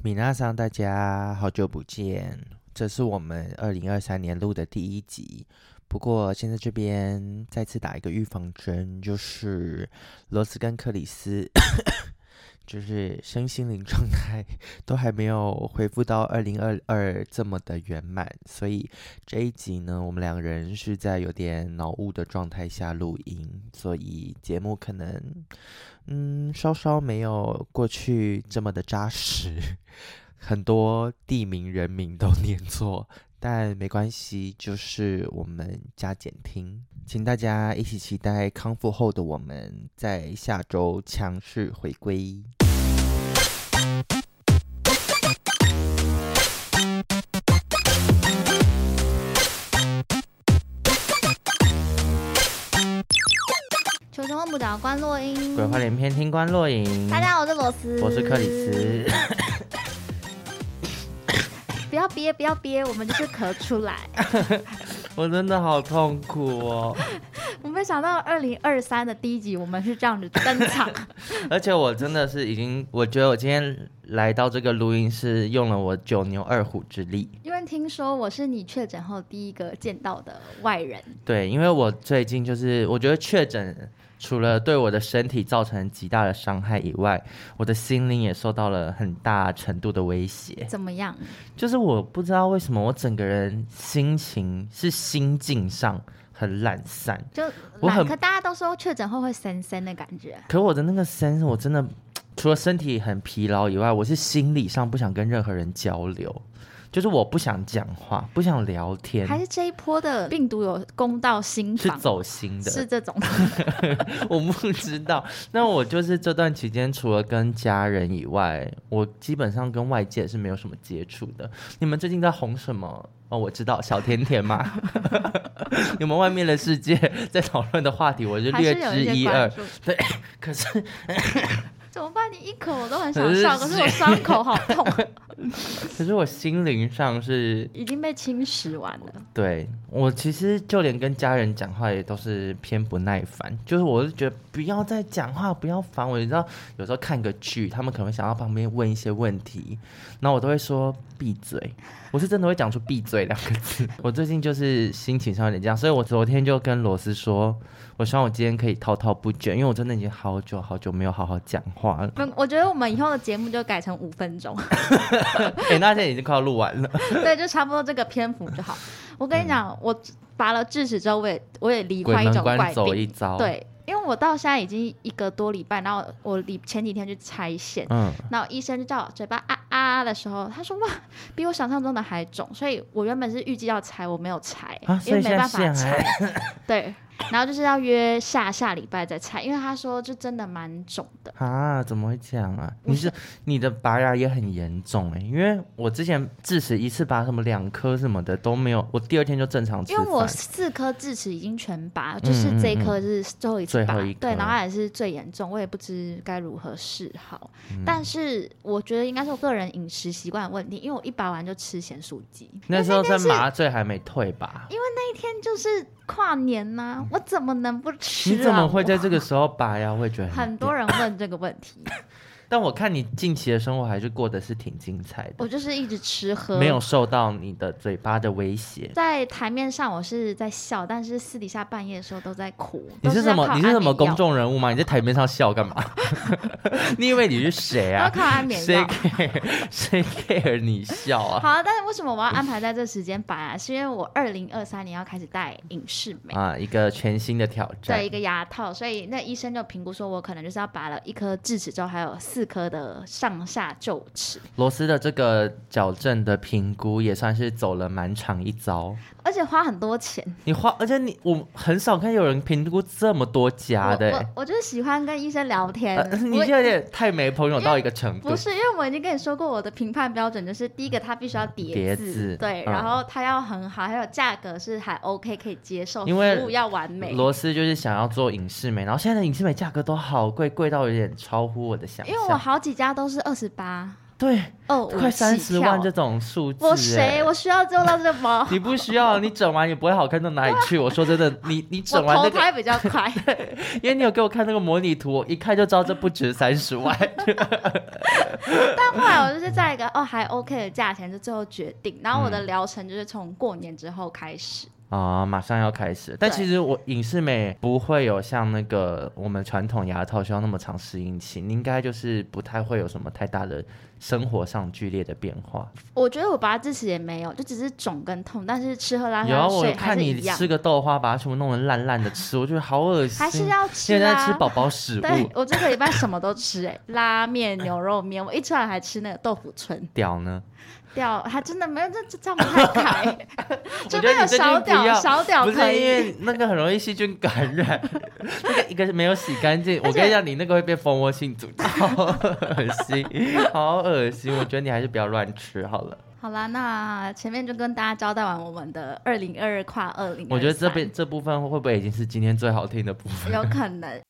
米娜桑，大家好久不见，这是我们二零二三年录的第一集。不过现在这边再次打一个预防针，就是罗斯跟克里斯。就是身心灵状态都还没有恢复到二零二二这么的圆满，所以这一集呢，我们两个人是在有点脑雾的状态下录音，所以节目可能嗯稍稍没有过去这么的扎实，很多地名人名都念错，但没关系，就是我们加减听。请大家一起期待康复后的我们在下周强势回归。问卜找关落音，鬼话连篇听关落影。大家好，我是罗斯，我是克里斯。不要憋，不要憋，我们就是咳出来。我真的好痛苦哦！我没想到二零二三的第一集我们是这样子登场，而且我真的是已经，我觉得我今天来到这个录音室用了我九牛二虎之力，因为听说我是你确诊后第一个见到的外人。对，因为我最近就是我觉得确诊。除了对我的身体造成极大的伤害以外，我的心灵也受到了很大程度的威胁。怎么样？就是我不知道为什么我整个人心情是心境上很懒散，就我很可大家都说确诊后会森森的感觉。可我的那个森，我真的 除了身体很疲劳以外，我是心理上不想跟任何人交流。就是我不想讲话，不想聊天，还是这一波的病毒有攻到心房？是走心的，是这种。我不知道。那我就是这段期间，除了跟家人以外，我基本上跟外界是没有什么接触的。你们最近在红什么？哦，我知道小甜甜嘛。你们外面的世界在讨论的话题，我就略知一二。对，可是。怎么办？你一口我都很想笑，可是，我伤口好痛。可是我心灵上是已经被侵蚀完了。对，我其实就连跟家人讲话也都是偏不耐烦，就是我是觉得不要再讲话，不要烦我。你知道，有时候看个剧，他们可能想要旁边问一些问题，然后我都会说闭嘴。我是真的会讲出闭嘴两个字。我最近就是心情上有点这样，所以我昨天就跟罗斯说，我希望我今天可以滔滔不绝，因为我真的已经好久好久没有好好讲话了。我觉得我们以后的节目就改成五分钟。哎、欸，那现在已经快要录完了。对，就差不多这个篇幅就好。我跟你讲，嗯、我拔了智齿之后，我也我也罹患一种怪病。走一遭。对，因为我到现在已经一个多礼拜，然后我离前几天去拆线，嗯，然后医生就叫我嘴巴啊啊的时候，他说哇，比我想象中的还肿，所以我原本是预计要拆，我没有拆，啊、因为没办法拆。对。然后就是要约下下礼拜再拆，因为他说就真的蛮肿的啊！怎么会这样啊？你是你的拔牙也很严重哎、欸，因为我之前智齿一次拔什么两颗什么的都没有，我第二天就正常吃。因为我四颗智齿已经全拔，就是这一颗是最后一次拔，对，然后也是最严重，我也不知该如何是好。嗯、但是我觉得应该是我个人饮食习惯的问题，因为我一拔完就吃咸酥鸡。那时候在麻醉还没退吧？因为那一天就是。跨年呐、啊，我怎么能不吃、啊？你怎么会在这个时候拔牙？会觉得很，很多人问这个问题。但我看你近期的生活还是过得是挺精彩的。我就是一直吃喝，没有受到你的嘴巴的威胁。在台面上我是在笑，但是私底下半夜的时候都在哭。你是什么？你是什么公众人物吗？你在台面上笑干嘛？你以为你是谁啊？靠安眠药。谁 care？谁 care 你笑啊？好啊，但是为什么我要安排在这时间拔啊？是因为我二零二三年要开始戴影视美啊，一个全新的挑战。对，一个牙套，所以那医生就评估说我可能就是要拔了一颗智齿之后还有四。四颗的上下臼齿，罗斯的这个矫正的评估也算是走了满场一遭。而且花很多钱，你花，而且你我很少看有人评估这么多家的。我我就是喜欢跟医生聊天。呃、你就有点太没朋友到一个程度。不是，因为我已经跟你说过，我的评判标准就是第一个，它必须要叠字，字对，嗯、然后它要很好，还有价格是还 OK 可以接受，因为服务要完美。罗斯就是想要做影视美，然后现在的影视美价格都好贵，贵到有点超乎我的想象。因为我好几家都是二十八。对，哦，快三十万这种数字，我谁？我需要做到这么？你不需要，你整完也不会好看到哪里去。我说真的，你你整完那个，投胎比较快，因为你有给我看那个模拟图，我一看就知道这不值三十万。但后来我就是在一个哦还 OK 的价钱，就最后决定。然后我的疗程就是从过年之后开始。嗯啊、哦，马上要开始，但其实我影视美不会有像那个我们传统牙套需要那么长适应期，你应该就是不太会有什么太大的生活上剧烈的变化。我觉得我拔智齿也没有，就只是肿跟痛，但是吃喝拉撒睡有我看你吃个豆花，把它全部弄得烂烂的吃，我觉得好恶心。还是要吃啊？现在吃宝宝食物。对，我这个礼拜什么都吃，哎，拉面、牛肉面，我一出来还吃那个豆腐村。屌呢？掉还真的没有，这这这样不太开。我觉得有小屌小屌可以，不是因为那个很容易细菌感染，那个一个是没有洗干净。我跟你讲，你那个会被蜂窝性组织，好恶心，好恶心。我觉得你还是不要乱吃好了。好啦，那前面就跟大家交代完我们的二零二二跨二零。我觉得这边这部分会不会已经是今天最好听的部分？有可能。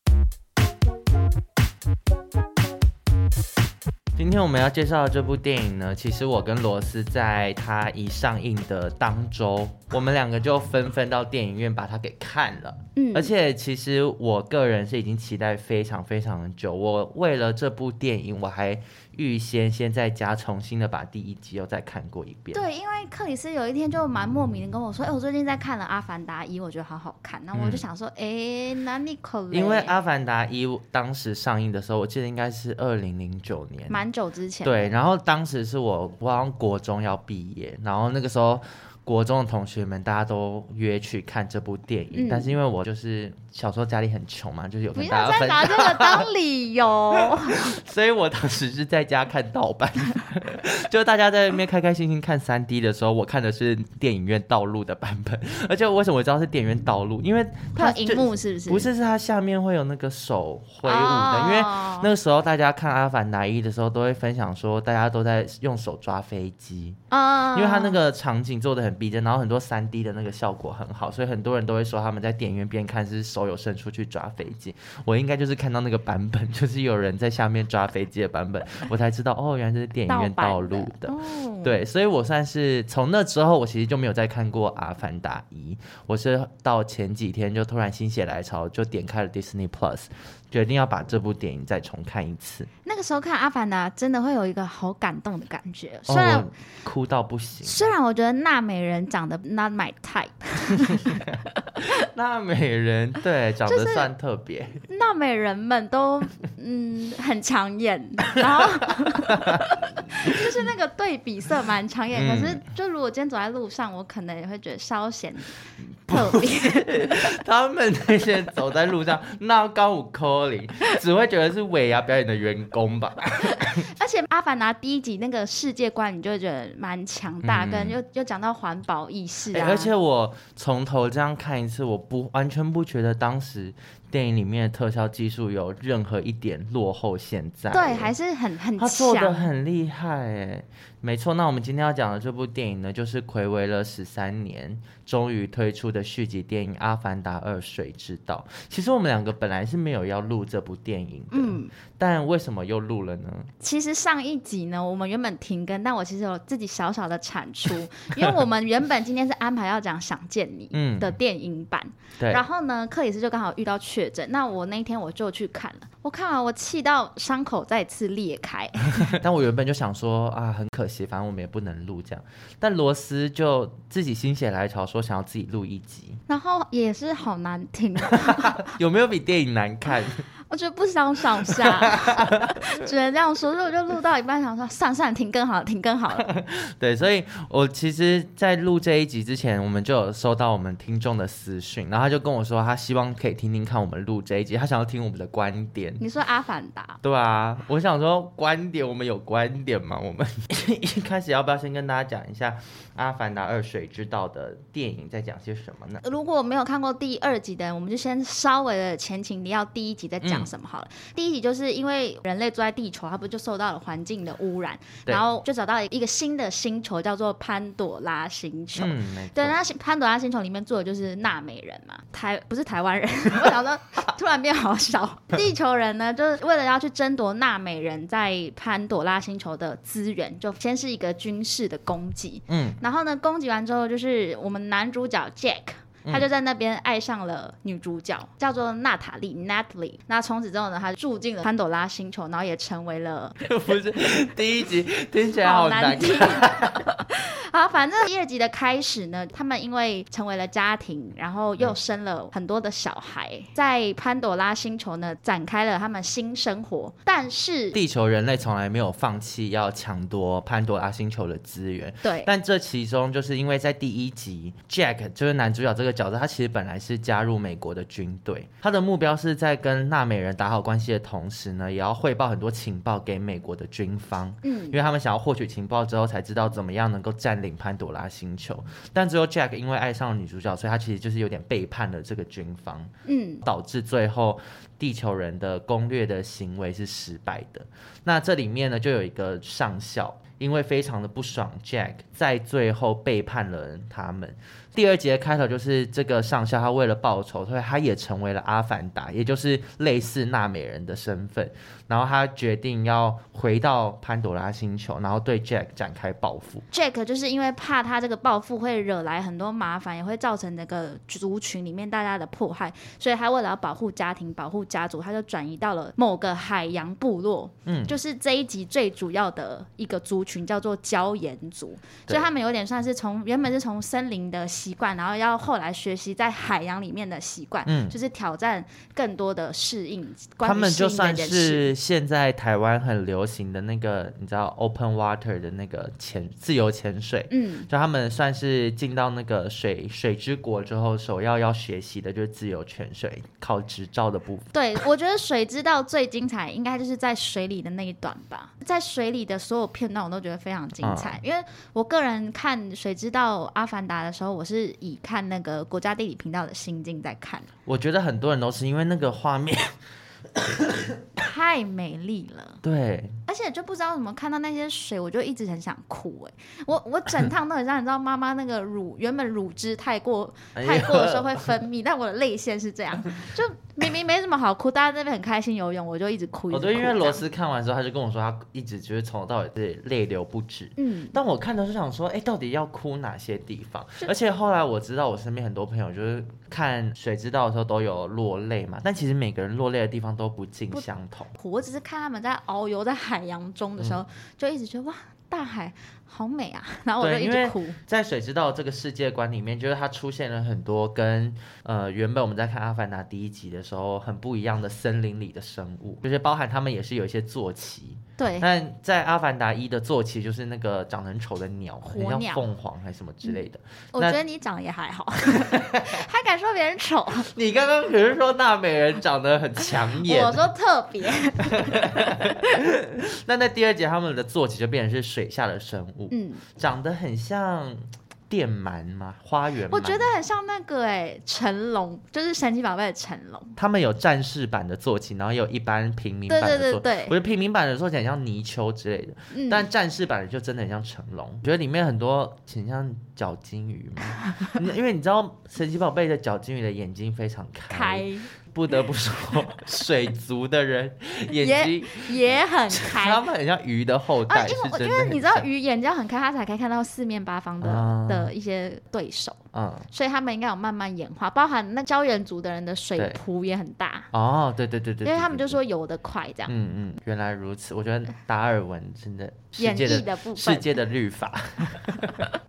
今天我们要介绍的这部电影呢，其实我跟罗斯在它一上映的当周，我们两个就纷纷到电影院把它给看了。嗯，而且其实我个人是已经期待非常非常的久，我为了这部电影，我还。预先先在家重新的把第一集又再看过一遍。对，因为克里斯有一天就蛮莫名的跟我说：“哎、欸，我最近在看了《阿凡达一》，我觉得好好看。”那我就想说：“哎、嗯，那你可能……因为《阿凡达一》当时上映的时候，我记得应该是二零零九年，蛮久之前。对，然后当时是我我好像国中要毕业，然后那个时候。国中的同学们，大家都约去看这部电影，嗯、但是因为我就是小时候家里很穷嘛，就是有跟大家分享。不要再拿这个当理由。所以我当时是在家看盗版，就大家在那边开开心心看三 D 的时候，我看的是电影院道路的版本。而且为什么我知道是电影院道路？因为它荧幕是不是？不是，是它下面会有那个手挥舞的。哦、因为那个时候大家看《阿凡达一》的时候，都会分享说，大家都在用手抓飞机啊，哦、因为它那个场景做的很。逼真，然后很多三 D 的那个效果很好，所以很多人都会说他们在电影院边看是手有伸出去抓飞机。我应该就是看到那个版本，就是有人在下面抓飞机的版本，我才知道哦，原来这是电影院道路的。的对，所以我算是从那之后，我其实就没有再看过《阿凡达一》，我是到前几天就突然心血来潮，就点开了 Disney Plus。决定要把这部电影再重看一次。那个时候看《阿凡达》真的会有一个好感动的感觉，虽然、哦、哭到不行。虽然我觉得纳美人长得 not my type，纳美人对长得算特别。纳美人们都嗯很抢眼，然后 就是那个对比色蛮抢眼。嗯、可是就如果今天走在路上，我可能也会觉得稍显特别。他们那些走在路上，那高五扣。只会觉得是尾牙表演的员工吧。而且《阿凡达》第一集那个世界观，你就会觉得蛮强大，嗯、跟又又讲到环保意识啊、欸。而且我从头这样看一次，我不完全不觉得当时。电影里面的特效技术有任何一点落后？现在对，还是很很强，他做的很厉害哎，没错。那我们今天要讲的这部电影呢，就是睽违了十三年，终于推出的续集电影《阿凡达二：水之道》。其实我们两个本来是没有要录这部电影的，嗯，但为什么又录了呢？其实上一集呢，我们原本停更，但我其实有自己小小的产出，因为我们原本今天是安排要讲《想见你》的电影版，嗯、对，然后呢，克里斯就刚好遇到确诊，那我那天我就去看了，我看完我气到伤口再次裂开。但我原本就想说啊，很可惜，反正我们也不能录这样。但罗斯就自己心血来潮说想要自己录一集，然后也是好难听，有没有比电影难看？我觉得不相上下，只能这样说。所以我就录到一半，想说算了算了，停更好了，停更好了。对，所以我其实，在录这一集之前，我们就有收到我们听众的私讯，然后他就跟我说，他希望可以听听看我们录这一集，他想要听我们的观点。你说《阿凡达》？对啊，我想说观点，我们有观点吗？我们一开始要不要先跟大家讲一下《阿凡达二：水之道》的电影在讲些什么呢？如果没有看过第二集的，我们就先稍微的前情你要，第一集再讲。讲什么好了？第一集就是因为人类住在地球，它不就受到了环境的污染，然后就找到了一个新的星球，叫做潘朵拉星球。嗯、对，那潘朵拉星球里面住的就是纳美人嘛，台不是台湾人。我想说，突然变好少。地球人呢，就是为了要去争夺纳美人在潘朵拉星球的资源，就先是一个军事的攻击。嗯，然后呢，攻击完之后，就是我们男主角 Jack。他就在那边爱上了女主角，嗯、叫做娜塔莉 （Natalie）。那从此之后呢，他住进了潘朵拉星球，然后也成为了 不是第一集听起来好难听。好，反正第二集的开始呢，他们因为成为了家庭，然后又生了很多的小孩，嗯、在潘朵拉星球呢展开了他们新生活。但是地球人类从来没有放弃要抢夺潘朵拉星球的资源。对，但这其中就是因为在第一集，Jack 就是男主角这个角色，他其实本来是加入美国的军队，他的目标是在跟纳美人打好关系的同时呢，也要汇报很多情报给美国的军方。嗯，因为他们想要获取情报之后，才知道怎么样能够占领潘朵拉星球，但最后 Jack 因为爱上了女主角，所以他其实就是有点背叛了这个军方，嗯，导致最后地球人的攻略的行为是失败的。那这里面呢，就有一个上校，因为非常的不爽 Jack 在最后背叛了他们。第二集的开头就是这个上校，他为了报仇，所以他也成为了阿凡达，也就是类似纳美人的身份。然后他决定要回到潘朵拉星球，然后对 Jack 展开报复。Jack 就是因为怕他这个报复会惹来很多麻烦，也会造成那个族群里面大家的迫害，所以他为了要保护家庭、保护家族，他就转移到了某个海洋部落。嗯，就是这一集最主要的一个族群叫做椒盐族，所以他们有点算是从原本是从森林的习惯，然后要后来学习在海洋里面的习惯，嗯，就是挑战更多的适应。他们就算是。现在台湾很流行的那个，你知道 open water 的那个潜自由潜水，嗯，就他们算是进到那个水水之国之后，首要要学习的就是自由潜水，考执照的部分。对，我觉得水之道最精彩，应该就是在水里的那一段吧。在水里的所有片段，我都觉得非常精彩。嗯、因为我个人看水之道阿凡达的时候，我是以看那个国家地理频道的心境在看。我觉得很多人都是因为那个画面。太美丽了，对，而且就不知道怎么看到那些水，我就一直很想哭哎，我我整趟都很像，你知道妈妈那个乳原本乳汁太过太过的时候会分泌，但我的泪腺是这样，就。明明没什么好哭，大家在那边很开心游泳，我就一直哭。我对，因为罗斯看完之后，他就跟我说，他一直就是从头到尾是泪流不止。嗯，但我看的是想说，哎，到底要哭哪些地方？而且后来我知道，我身边很多朋友就是看《水知道》的时候都有落泪嘛，但其实每个人落泪的地方都不尽相同。我只是看他们在遨游在海洋中的时候，嗯、就一直觉得哇。大海好美啊，然后我就一直哭。在水之道这个世界观里面，就是它出现了很多跟呃原本我们在看《阿凡达》第一集的时候很不一样的森林里的生物，就是包含他们也是有一些坐骑。对，但在《阿凡达一》的坐骑就是那个长得很丑的鸟，很像凤凰还是什么之类的。嗯、我觉得你长得也还好，还敢说别人丑？你刚刚可是说纳美人长得很抢眼，我说特别。那在第二集，他们的坐骑就变成是水下的生物，嗯，长得很像。电鳗吗？花园？我觉得很像那个哎、欸，成龙，就是神奇宝贝的成龙。他们有战士版的坐骑，然后有一般平民版的坐骑。对对对对，我觉得平民版的坐骑很像泥鳅之类的，嗯、但战士版的就真的很像成龙。我觉得里面很多很像角金鱼嘛，因为你知道神奇宝贝的角金鱼的眼睛非常开。开不得不说，水族的人眼睛也，也很开，他们很像鱼的后代。啊、因为因为你知道鱼眼睛很开，他才可以看到四面八方的、嗯、的一些对手。嗯，所以他们应该有慢慢演化，包含那胶原族的人的水蹼也很大。哦，对对对对，因为他们就说游得快这样。嗯嗯，原来如此。我觉得达尔文真的演绎的部分，世界的律法。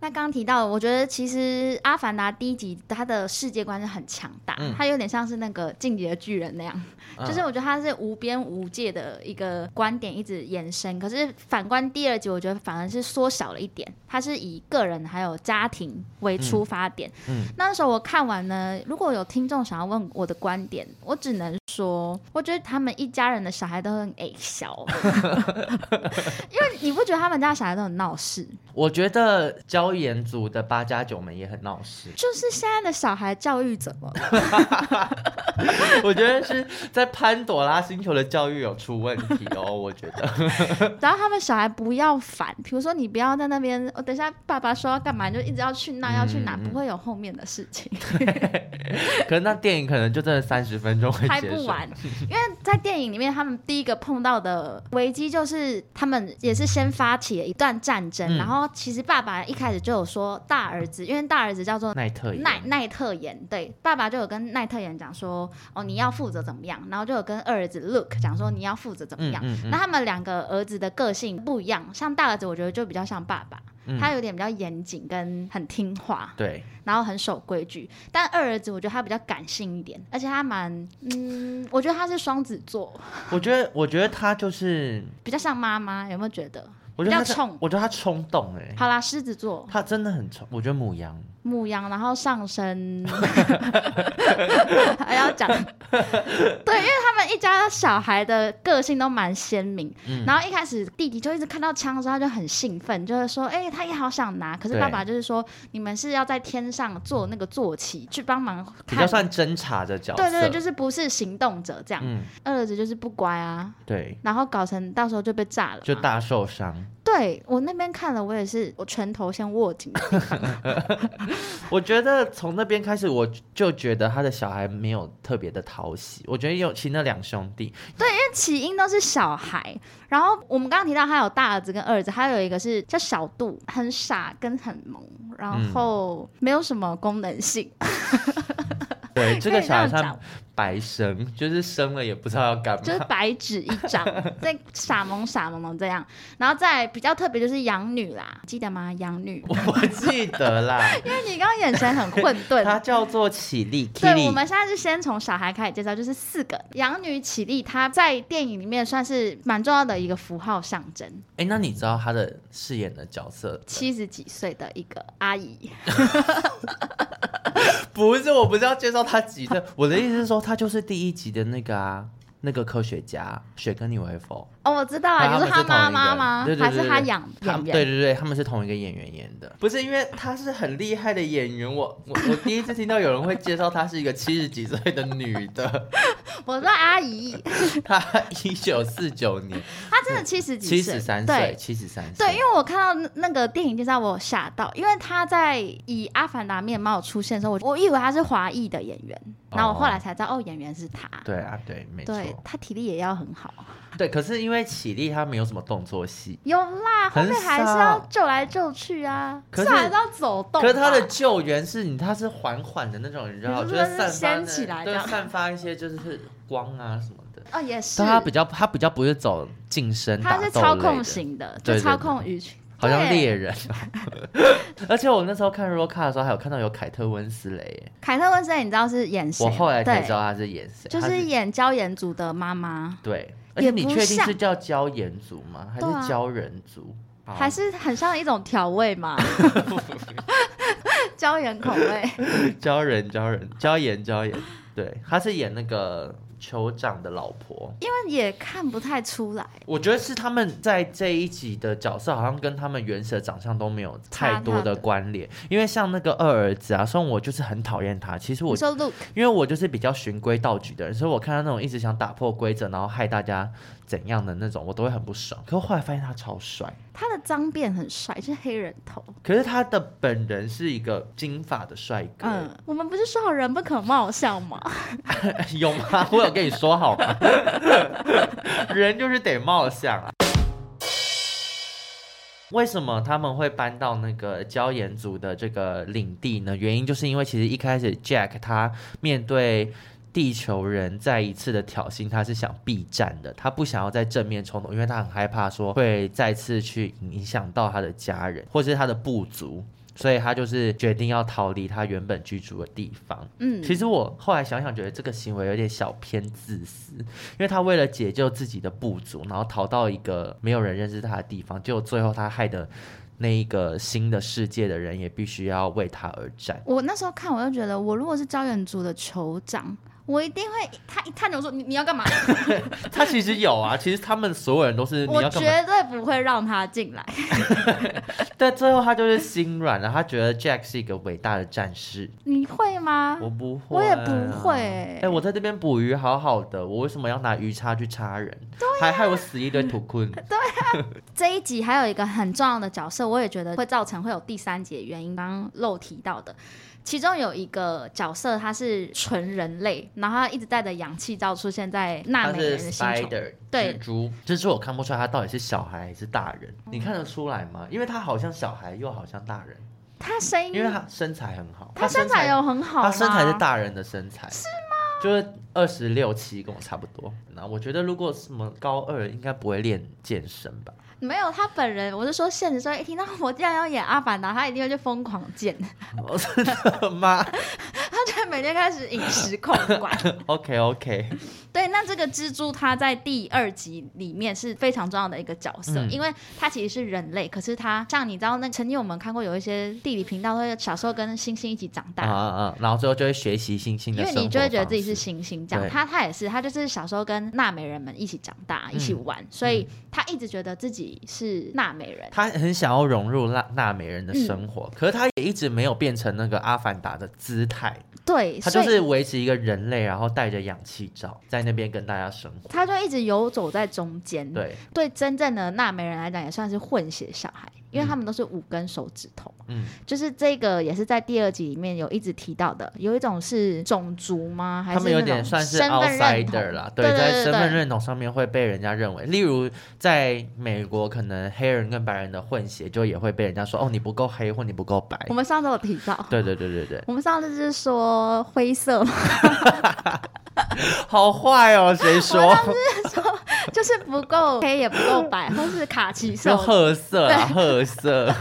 那刚刚提到，我觉得其实《阿凡达》第一集它的世界观是很强大，嗯、它有点像是那个进击的巨人那样，嗯、就是我觉得它是无边无界的一个观点一直延伸。可是反观第二集，我觉得反而是缩小了一点，它是以个人还有家庭为出发点。嗯，那时候我看完呢，如果有听众想要问我的观点，我只能说，我觉得他们一家人的小孩都很矮小，因为你不觉得他们家小孩都很闹事？我觉得礁岩族的八加九们也很闹事，就是现在的小孩教育怎么了？我觉得是在潘朵拉星球的教育有出问题哦，我觉得。然后他们小孩不要烦，比如说你不要在那边，我等一下爸爸说要干嘛，就一直要去那要去哪，不会有后面的事情。可是那电影可能就真的三十分钟会拍不完，因为在电影里面，他们第一个碰到的危机就是他们也是先发起了一段战争，然后。后其实爸爸一开始就有说大儿子，因为大儿子叫做奈特奈奈特言，对，爸爸就有跟奈特言讲说，哦，你要负责怎么样，然后就有跟二儿子 Look 讲说你要负责怎么样。嗯嗯嗯、那他们两个儿子的个性不一样，像大儿子我觉得就比较像爸爸，嗯、他有点比较严谨跟很听话，对，然后很守规矩。但二儿子我觉得他比较感性一点，而且他蛮，嗯，我觉得他是双子座。我觉得，我觉得他就是比较像妈妈，有没有觉得？我觉得他冲，我觉得他冲动哎、欸。好啦，狮子座，他真的很冲。我觉得母羊，牡羊，然后上升，还要讲，对，因为他们一家小孩的个性都蛮鲜明。嗯、然后一开始弟弟就一直看到枪的时候，他就很兴奋，就是说，哎、欸，他也好想拿。可是爸爸就是说，你们是要在天上做那个坐骑去帮忙，比较算侦查的角色。对，对对，就是不是行动者这样。嗯、二儿子就是不乖啊，对，然后搞成到时候就被炸了，就大受伤。对，我那边看了，我也是，我拳头先握紧。我觉得从那边开始，我就觉得他的小孩没有特别的讨喜。我觉得有其那两兄弟，对，因为起因都是小孩。然后我们刚刚提到他有大儿子跟二儿子，还有一个是叫小杜，很傻跟很萌，然后没有什么功能性。嗯 对，这个小孩像白生，就是生了也不知道要干嘛，就是白纸一张，在傻萌傻萌萌这样。然后再比较特别就是养女啦，记得吗？养女，我记得啦，因为你刚刚眼神很混沌。她叫做起立，对，我们现在是先从小孩开始介绍，就是四个养女起立，她在电影里面算是蛮重要的一个符号象征。哎，那你知道她的饰演的角色？七十几岁的一个阿姨。不是，我不是要介绍她几岁，我的意思是说，他就是第一集的那个啊。那个科学家雪根尼维佛哦，我知道啊，你是他妈妈吗？对对对对，还是他养演员？对对对，他们是同一个演员演的。不是因为他是很厉害的演员，我我我第一次听到有人会介绍她是一个七十几岁的女的。我说阿姨，她一九四九年，她真的七十几岁，七十三岁，七十三岁。对，因为我看到那个电影介绍，我吓到，因为她在以《阿凡达》面貌出现的时候，我我以为她是华裔的演员。然后我后来才知道，哦，演员是他。对啊，对，没错。他体力也要很好。对，可是因为起立他没有什么动作戏。有啦，后面还是要救来救去啊，可是还是要走动。可是他的救援是你，他是缓缓的那种，你知道，就是散发起来，对，散发一些就是光啊什么的。哦，也是。但他比较，他比较不是走近身，他是操控型的，就操控鱼群。好像猎人，而且我那时候看 Roca 的时候，还有看到有凯特温斯雷。凯特温斯雷，你知道是演谁？我后来才知道他是演谁，就是演椒盐族的妈妈。对，而且你确定是叫椒盐族吗？还是椒人族？还是很像一种调味吗？椒盐口味。椒人，椒人，椒盐，椒盐。对，他是演那个。酋长的老婆，因为也看不太出来。我觉得是他们在这一集的角色，好像跟他们原始的长相都没有太多的关联。因为像那个二儿子啊，虽然我就是很讨厌他。其实我因为我就是比较循规蹈矩的人，所以我看到那种一直想打破规则，然后害大家怎样的那种，我都会很不爽。可是后来发现他超帅，他的脏辫很帅，是黑人头。可是他的本人是一个金发的帅哥。嗯，我们不是说好人不可貌相吗？有吗？我有。跟你说好吗？人就是得貌相啊。为什么他们会搬到那个椒盐族的这个领地呢？原因就是因为其实一开始 Jack 他面对地球人再一次的挑衅，他是想避战的，他不想要在正面冲突，因为他很害怕说会再次去影响到他的家人或是他的部族。所以他就是决定要逃离他原本居住的地方。嗯，其实我后来想想，觉得这个行为有点小偏自私，因为他为了解救自己的部族，然后逃到一个没有人认识他的地方，结果最后他害的那一个新的世界的人也必须要为他而战。我那时候看，我就觉得，我如果是招远族的酋长。我一定会，他一看就说你你要干嘛？他其实有啊，其实他们所有人都是你要干嘛？我绝对不会让他进来。但最后他就是心软了，他觉得 Jack 是一个伟大的战士。你会吗？我不会，我也不会。哎、欸，我在这边捕鱼好好的，我为什么要拿鱼叉去插人？对、啊，还害我死一堆土坤。对啊，这一集还有一个很重要的角色，我也觉得会造成会有第三节原因，刚刚漏提到的。其中有一个角色，他是纯人类，然后他一直带着氧气罩出现在纳美人的星球。对，蜘蛛，蜘蛛我看不出来他到底是小孩还是大人，嗯、你看得出来吗？因为他好像小孩，又好像大人。他声音，因为他身材很好，他身材有很好，他身材是大人的身材，是吗？就是二十六七，跟我差不多。那我觉得，如果什么高二，应该不会练健身吧？没有，他本人，我是说现实中一听到我竟然要演阿凡达，他一定会去疯狂健。我真的吗？他就每天开始饮食控管。OK OK。对，那这个蜘蛛它在第二集里面是非常重要的一个角色，嗯、因为它其实是人类，可是它像你知道，那曾经我们看过有一些地理频道会小时候跟星星一起长大，啊啊，然后最后就会学习星星的，因为你就会觉得自己是星星这样。他他也是，他就是小时候跟纳美人们一起长大，一起玩，嗯、所以他一直觉得自己是纳美人，他很想要融入纳纳美人的生活，嗯、可是他也一直没有变成那个阿凡达的姿态。对，他就是维持一个人类，然后带着氧气罩在在那边跟大家生活。他就一直游走在中间。对，对，真正的纳美人来讲，也算是混血小孩。因为他们都是五根手指头，嗯，就是这个也是在第二集里面有一直提到的，有一种是种族吗？还是他们有点算是 outsider 啦，对，在身份认同上面会被人家认为，例如在美国，可能黑人跟白人的混血就也会被人家说，哦，你不够黑或你不够白。我们上次有提到，对对对对对，我们上次是说灰色吗？好坏哦，谁说？是说就是不够黑也不够白，或是卡其色，褐色啊，褐色，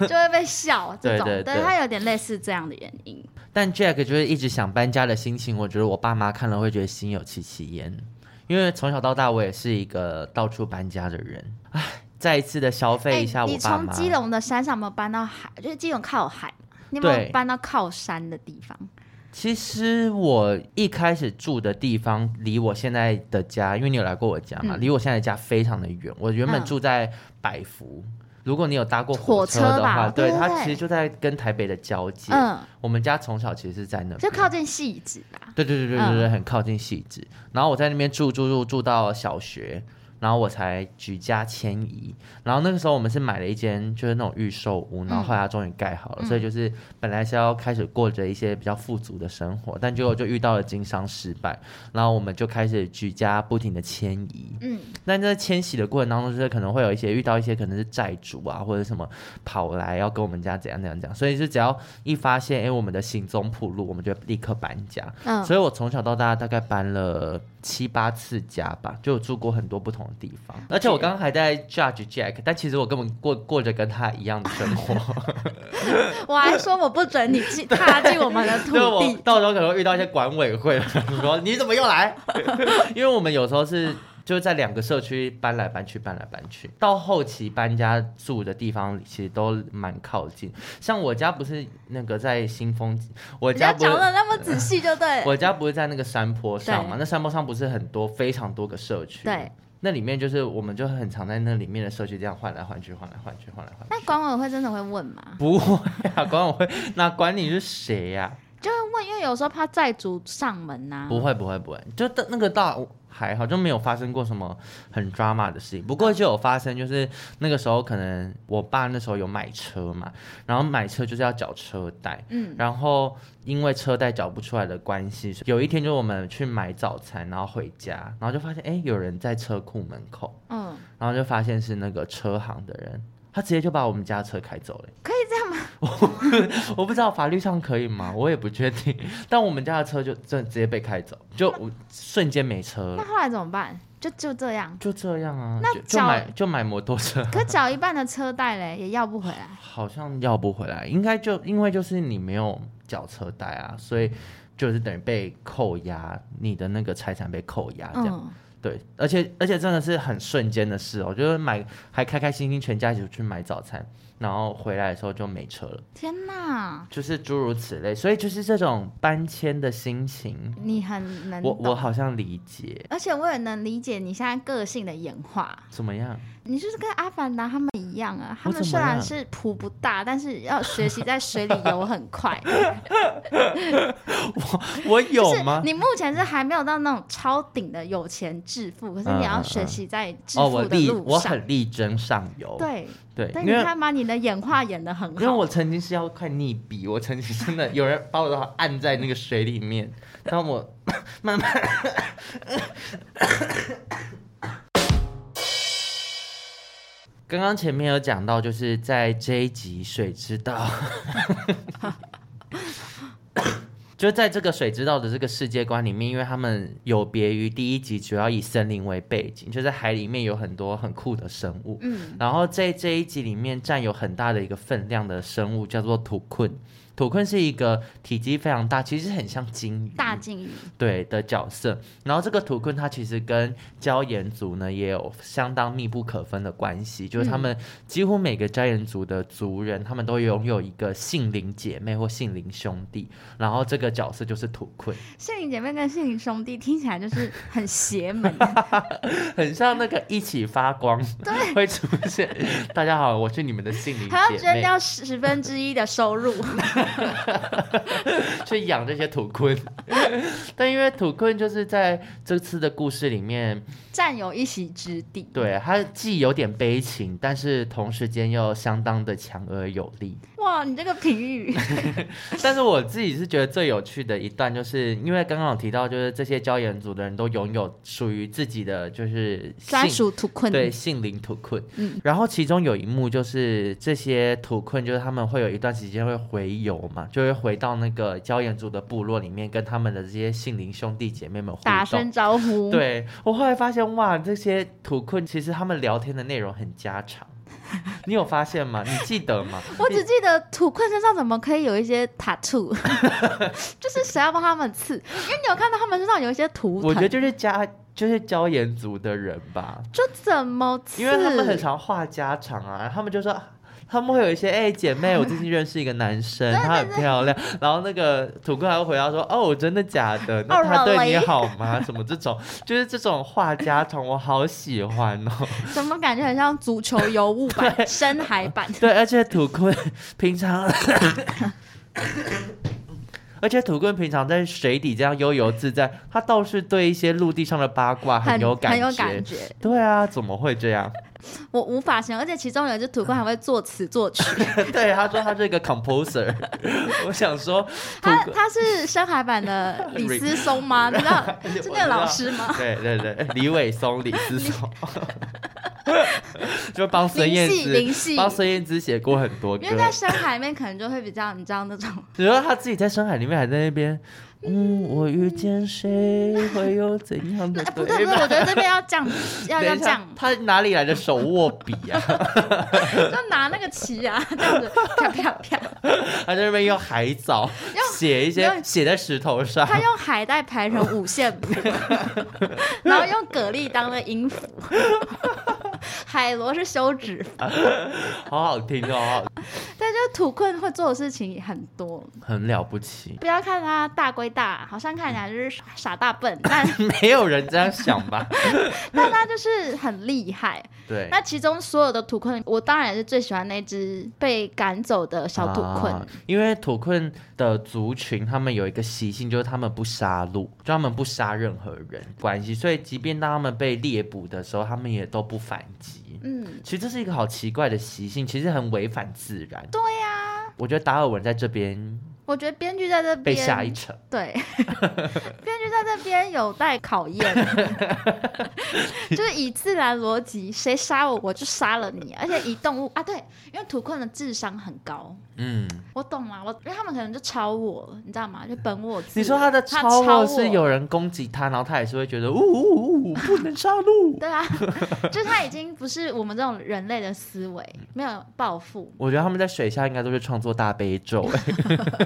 就会被笑这种。对，对，对，他有点类似这样的原因。但 Jack 就是一直想搬家的心情，我觉得我爸妈看了会觉得心有戚戚焉，因为从小到大我也是一个到处搬家的人。哎，再一次的消费一下我爸妈。你从基隆的山上有没有搬到海？就是基隆靠海，你有没有搬到靠山的地方？其实我一开始住的地方离我现在的家，因为你有来过我家嘛，离、嗯、我现在的家非常的远。我原本住在百福，嗯、如果你有搭过火车的话，对，它其实就在跟台北的交界。嗯，我们家从小其实是在那边，就靠近戏子吧。对对对对对对，很靠近汐止。嗯、然后我在那边住住住住到小学。然后我才举家迁移，然后那个时候我们是买了一间就是那种预售屋，然后后来终于盖好了，嗯、所以就是本来是要开始过着一些比较富足的生活，但结果就遇到了经商失败，然后我们就开始举家不停的迁移。嗯，那在迁徙的过程当中，就是可能会有一些遇到一些可能是债主啊或者什么跑来要跟我们家怎样怎样讲，所以是只要一发现哎我们的行踪铺路，我们就立刻搬家。嗯，所以我从小到大大概搬了七八次家吧，就住过很多不同的地方，而且我刚刚还在 judge Jack，但其实我根本过过着跟他一样的生活。我还说我不准你进踏进我们的土地，到时候可能会遇到一些管委会，说 你怎么又来？因为我们有时候是。就是在两个社区搬来搬去，搬来搬去，到后期搬家住的地方其实都蛮靠近。像我家不是那个在新丰，我家讲的那么仔细就对。我家不是在那个山坡上嘛？那山坡上不是很多非常多个社区？对，那里面就是我们就很常在那里面的社区这样换来换去，换来换去，换来换去。那管委会真的会问吗？不会啊，管委会那管你是谁呀？就会问，因为有时候怕债主上门呐。不会不会不会，就那个大。还好，就没有发生过什么很 drama 的事情。不过就有发生，就是那个时候可能我爸那时候有买车嘛，然后买车就是要缴车贷，嗯，然后因为车贷缴不出来的关系，有一天就我们去买早餐，然后回家，然后就发现哎有人在车库门口，嗯，然后就发现是那个车行的人。他直接就把我们家车开走了，可以？我 我不知道法律上可以吗？我也不确定。但我们家的车就真的直接被开走，就我瞬间没车了。那后来怎么办？就就这样，就这样啊。那就买就买摩托车，可缴一半的车贷嘞，也要不回来。好像要不回来，应该就因为就是你没有缴车贷啊，所以就是等于被扣押，你的那个财产被扣押这样。嗯对，而且而且真的是很瞬间的事哦，我觉得买还开开心心全家一起去买早餐，然后回来的时候就没车了。天哪！就是诸如此类，所以就是这种搬迁的心情，你很能，我我好像理解，而且我也能理解你现在个性的演化。怎么样？你就是跟阿凡达他们一样啊，他们虽然是蹼不大，但是要学习在水里游很快。我我有吗？你目前是还没有到那种超顶的有钱致富，可是你要学习在致富的路上。哦、我，我很力争上游。对对，但你看嘛，你的演化演的很好。因为我曾经是要快溺毙，我曾经真的有人把我按在那个水里面，然后我 慢慢。刚刚前面有讲到，就是在这一集水之道，就在这个水之道的这个世界观里面，因为他们有别于第一集，主要以森林为背景，就在海里面有很多很酷的生物。嗯，然后在这一集里面占有很大的一个分量的生物叫做土困。土坤是一个体积非常大，其实很像鲸鱼，大鲸鱼，对的角色。然后这个土坤它其实跟椒盐族呢也有相当密不可分的关系，就是他们几乎每个椒盐族的族人，他们都拥有一个杏林姐妹或杏林兄弟。然后这个角色就是土坤。杏林姐妹跟杏林兄弟听起来就是很邪门，很像那个一起发光，对，会出现。大家好，我是你们的杏林姐妹，还要捐掉十分之一的收入。去养这些土坤，但因为土坤就是在这次的故事里面占有一席之地。对，他既有点悲情，但是同时间又相当的强而有力。哇，你这个评语！但是我自己是觉得最有趣的一段，就是因为刚刚有提到，就是这些椒盐组的人都拥有属于自己的就是专属土困，对，杏林土困。嗯，然后其中有一幕就是这些土困，就是他们会有一段时间会回游嘛，就会回到那个椒盐族的部落里面，跟他们的这些杏林兄弟姐妹们打声招呼。对，我后来发现，哇，这些土困其实他们聊天的内容很家常。你有发现吗？你记得吗？我只记得土困身上怎么可以有一些 tattoo，就是谁要帮他们刺？因为你有看到他们身上有一些图腾。我觉得就是家，就是椒盐族的人吧。就怎么刺？因为他们很常话家常啊，他们就说。他们会有一些哎、欸，姐妹，我最近认识一个男生，他很漂亮。然后那个土哥还会回答说：“哦，真的假的？那他对你好吗？什么这种，就是这种话家常，我好喜欢哦。”怎么感觉很像足球尤物版、深海版？对，而且土坤平常，而且土坤平常在水底这样悠游自在，他倒是对一些陆地上的八卦很有感觉。很有感觉。对啊，怎么会这样？我无法想，而且其中有一只土棍还会作词作曲。对，他说他是一个 composer。我想说，他他是深海版的 李思松吗？你知道是那个老师吗？对对对，李伟松、李思松，就帮孙燕姿帮孙燕姿写过很多歌。因为在深海里面可能就会比较，你知道那种。只要他自己在深海里面还在那边。嗯，我遇见谁 会有怎样的？不对，不对，我觉得这边要这样，要要这样。他哪里来的手握笔啊？就拿那个旗啊，这样子啪啪啪。他在那边用海藻写一些，写在石头上。他用海带排成五线谱，然后用蛤蜊当了音符。海螺是休止 符，好好听哦。但就是土困会做的事情很多，很了不起。不要看他大归大，好像看起来就是傻大笨，但没有人这样想吧？但他就是很厉害。对，那其中所有的土困，我当然也是最喜欢那只被赶走的小土困，啊，因为土困的族群他们有一个习性，就是他们不杀戮，就他们不杀任何人关系，所以即便当他们被猎捕的时候，他们也都不反击。嗯，其实这是一个好奇怪的习性，其实很违反自然。对呀、啊，我觉得达尔文在这边。我觉得编剧在这边被下一城，对，编剧在这边有待考验，就是以自然逻辑，谁杀我我就杀了你，而且以动物啊，对，因为土困的智商很高，嗯，我懂了，我因为他们可能就超我，你知道吗？就本我。你说他的超我是有人攻击他，然后他也是会觉得呜呜呜，不能杀戮。对啊，就是他已经不是我们这种人类的思维，没有报复。我觉得他们在水下应该都是创作大悲咒。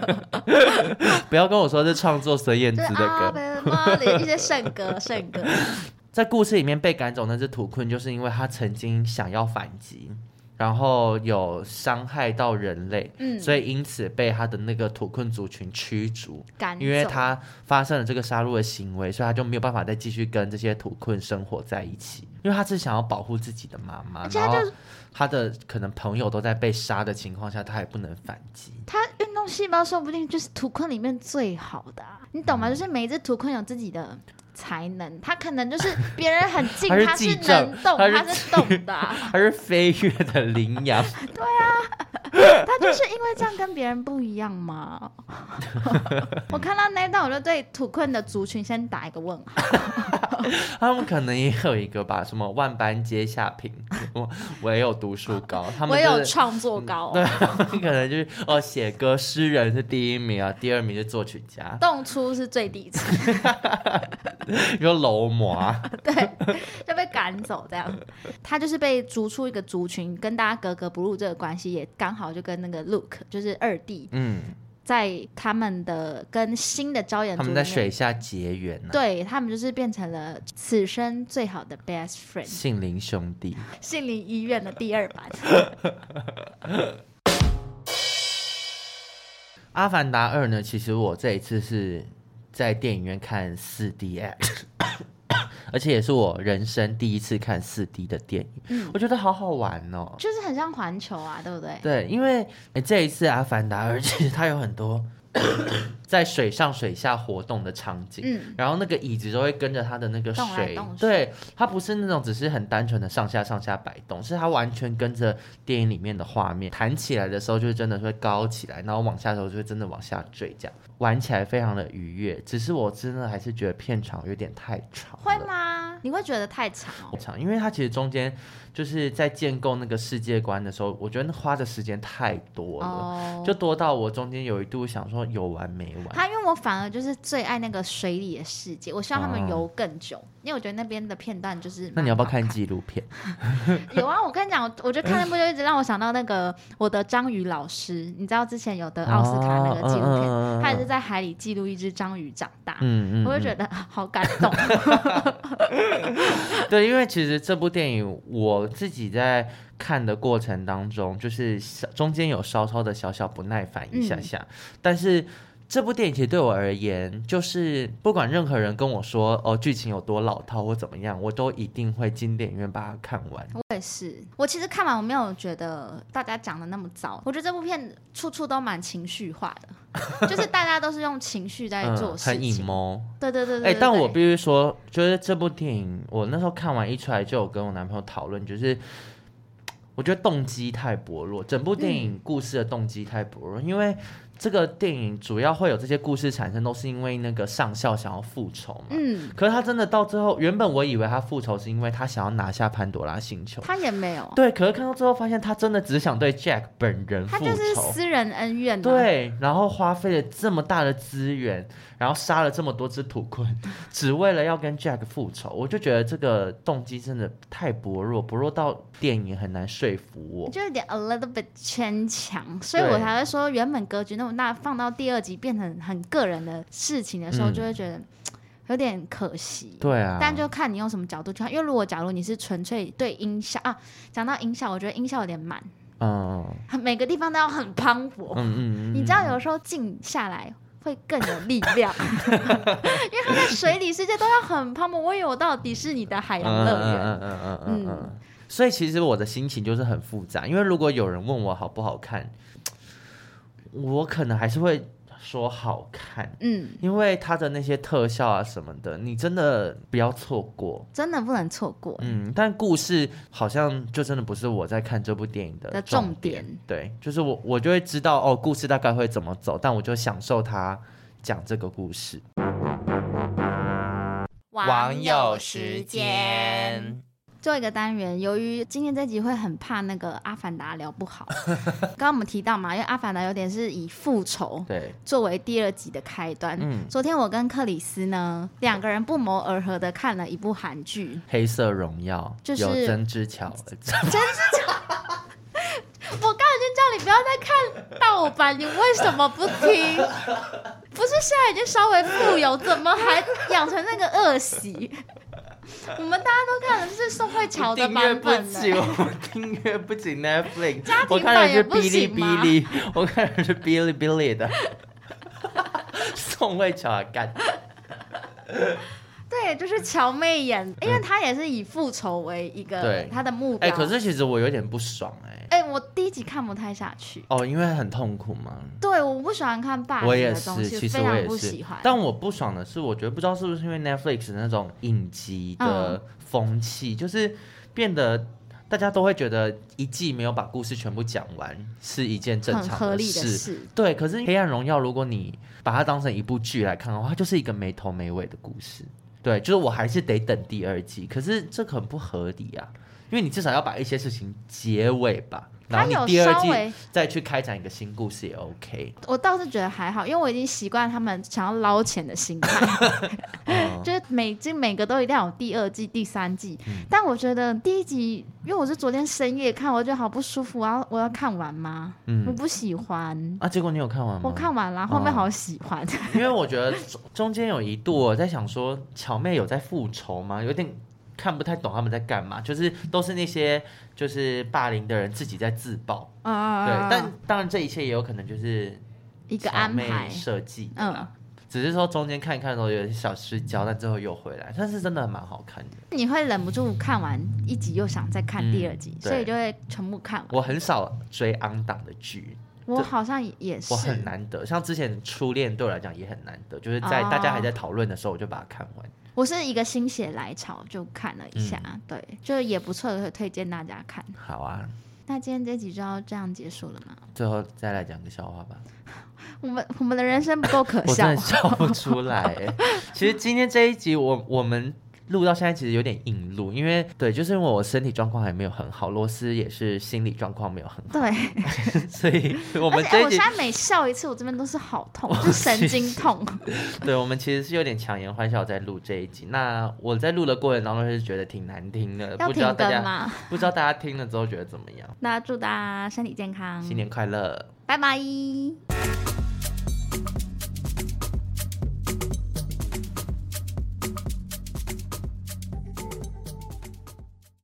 不要跟我说是创作孙燕姿的歌，的一些圣歌，圣歌。在故事里面被赶走那只土困，就是因为他曾经想要反击，然后有伤害到人类，嗯，所以因此被他的那个土困族群驱逐，赶。因为他发生了这个杀戮的行为，所以他就没有办法再继续跟这些土困生活在一起。因因为他是想要保护自己的妈妈，然后他的可能朋友都在被杀的情况下，他也不能反击。他运动细胞说不定就是图困里面最好的，啊，你懂吗？嗯、就是每一只图困有自己的才能，他可能就是别人很近，他是能动，他是动的，啊，他是飞跃的羚羊。对啊。他就是因为这样跟别人不一样嘛？我看到那段，我就对土困的族群先打一个问号。他们可能也有一个吧，什么万般皆下品，我也有读书高。他们、就是、唯有创作高。对，他们可能就是哦，写歌诗人是第一名啊，第二名是作曲家，动粗是最底层。你说楼模，对，就被赶走这样。他就是被逐出一个族群，跟大家格格不入这个关系也刚好就跟那个 Luke 就是二弟，嗯，在他们的跟新的招演，他们在水下结缘，啊，对他们就是变成了此生最好的 best friend，杏林兄弟，杏林医院的第二版。阿凡达二呢？其实我这一次是在电影院看四 DX。而且也是我人生第一次看四 D 的电影，嗯，我觉得好好玩哦，就是很像环球啊，对不对？对，因为诶这一次《阿凡达》，而且它有很多。在水上水下活动的场景，嗯，然后那个椅子都会跟着它的那个水，动动，对，它不是那种只是很单纯的上下上下摆动，是它完全跟着电影里面的画面。弹起来的时候，就真的会高起来，然后往下的时候就会真的往下坠，这样。玩起来非常的愉悦。只是我真的还是觉得片场有点太长，会吗？你会觉得太长哦？长，因为它其实中间。就是在建构那个世界观的时候，我觉得花的时间太多了，oh. 就多到我中间有一度想说有完没完。他因为我反而就是最爱那个水里的世界，我希望他们游更久，oh. 因为我觉得那边的片段就是。那你要不要看纪录片？有啊，我跟你讲，我觉得看那部就一直让我想到那个我的章鱼老师，你知道之前有得奥斯卡那个纪录片，oh. 他也是在海里记录一只章鱼长大，嗯嗯，我就觉得好感动。对，因为其实这部电影我。自己在看的过程当中，就是中间有稍稍的小小不耐烦一下下，嗯、但是这部电影其实对我而言，就是不管任何人跟我说哦剧情有多老套或怎么样，我都一定会进电影院把它看完。我也是，我其实看完我没有觉得大家讲的那么糟，我觉得这部片处处都蛮情绪化的，就是大家都是用情绪在做事情，嗯、很 emo。对对对对，对。哎、欸，但我必须说，就是这部电影，我那时候看完一出来就有跟我男朋友讨论，就是。我觉得动机太薄弱，整部电影故事的动机太薄弱，嗯、因为这个电影主要会有这些故事产生，都是因为那个上校想要复仇嘛。嗯。可是他真的到最后，原本我以为他复仇是因为他想要拿下潘朵拉星球，他也没有。对，可是看到最后发现，他真的只想对 Jack 本人复仇，他就是私人恩怨。对，然后花费了这么大的资源。然后杀了这么多只土坤，只为了要跟 Jack 复仇，我就觉得这个动机真的太薄弱，薄弱到电影很难说服我，就有点 a little bit 牵强，所以我才会说原本格局那么大，放到第二集变成很个人的事情的时候，就会觉得有点可惜。对啊，但就看你用什么角度去看，因为如果假如你是纯粹对音效啊，讲到音效，我觉得音效有点满，嗯，每个地方都要很磅礴，嗯嗯嗯，你知道有时候静下来。会更有力量，因为他在水里世界都要很磅礴。我以为我到迪士尼的海洋乐园，嗯嗯嗯，嗯，所以其实我的心情就是很复杂。因为如果有人问我好不好看，我可能还是会。说好看，嗯，因为它的那些特效啊什么的，你真的不要错过，真的不能错过，嗯。但故事好像就真的不是我在看这部电影的重点，重点对，就是我我就会知道哦，故事大概会怎么走，但我就享受它讲这个故事。网友时间。最后一个单元，由于今天这集会很怕那个阿凡达聊不好，刚刚我们提到嘛，因为阿凡达有点是以复仇对作为第二集的开端。嗯，昨天我跟克里斯呢两个人不谋而合的看了一部韩剧《黑色荣耀》，就是有曾之乔。曾之乔，我刚已经叫你不要再看盗版，你为什么不听？不是现在已经稍微富有，怎么还养成那个恶习？我们大家都看的是宋慧乔的版本，欸，订阅不起，我订阅不起 Netflix，我看的是哔哩哔哩？我看的是哔哩哔哩的，宋慧乔啊干。对，对，就是乔妹演，因为她也是以复仇为一个她的目标。哎、欸，可是其实我有点不爽哎、欸。哎、欸，我第一集看不太下去。哦，因为很痛苦嘛？对，我不喜欢看霸凌的东西，其实我也是。但我不爽的是，我觉得不知道是不是因为 Netflix 那种影集的风气，嗯、就是变得大家都会觉得一季没有把故事全部讲完是一件正常的事。对，可是《黑暗荣耀》如果你把它当成一部剧来看的话，它就是一个没头没尾的故事。对，就是我还是得等第二季，可是这很不合理啊。因为你至少要把一些事情结尾吧，然后你第二季再去开展一个新故事也 OK。我倒是觉得还好，因为我已经习惯他们想要捞钱的心态，就是每就每个都一定要有第二季、第三季。嗯、但我觉得第一集，因为我是昨天深夜看，我觉得好不舒服，我要我要看完吗？嗯，我不喜欢。啊，结果你有看完吗？我看完了，后面好喜欢。哦、因为我觉得中间有一度我在想说，巧妹有在复仇吗？有点。看不太懂他们在干嘛，就是都是那些就是霸凌的人自己在自爆，啊、对，但当然这一切也有可能就是一个安排。设计的啦，嗯、只是说中间看一看的时候有点小失焦，但最后又回来，但是真的蛮好看的。你会忍不住看完一集又想再看第二集，嗯、所以就会全部看完。我很少追 on 档的剧，我好像也是，我很难得，像之前初恋对我来讲也很难得，就是在大家还在讨论的时候，我就把它看完。我是一个心血来潮就看了一下，嗯、对，就也不错，会推荐大家看。好啊，那今天这集就要这样结束了吗？最后再来讲个笑话吧。我们我们的人生不够可笑，我真的笑不出来。其实今天这一集我，我我们。录到现在其实有点硬录，因为对，就是因为我身体状况还没有很好，罗斯也是心理状况没有很好，对，所以我们这一，我现在每笑一次，我这边都是好痛，就是神经痛。对，我们其实是有点强颜欢笑在录这一集。那我在录的过程当中是觉得挺难听的，不知道大家？不知道大家听了之后觉得怎么样？那祝大家身体健康，新年快乐，拜拜。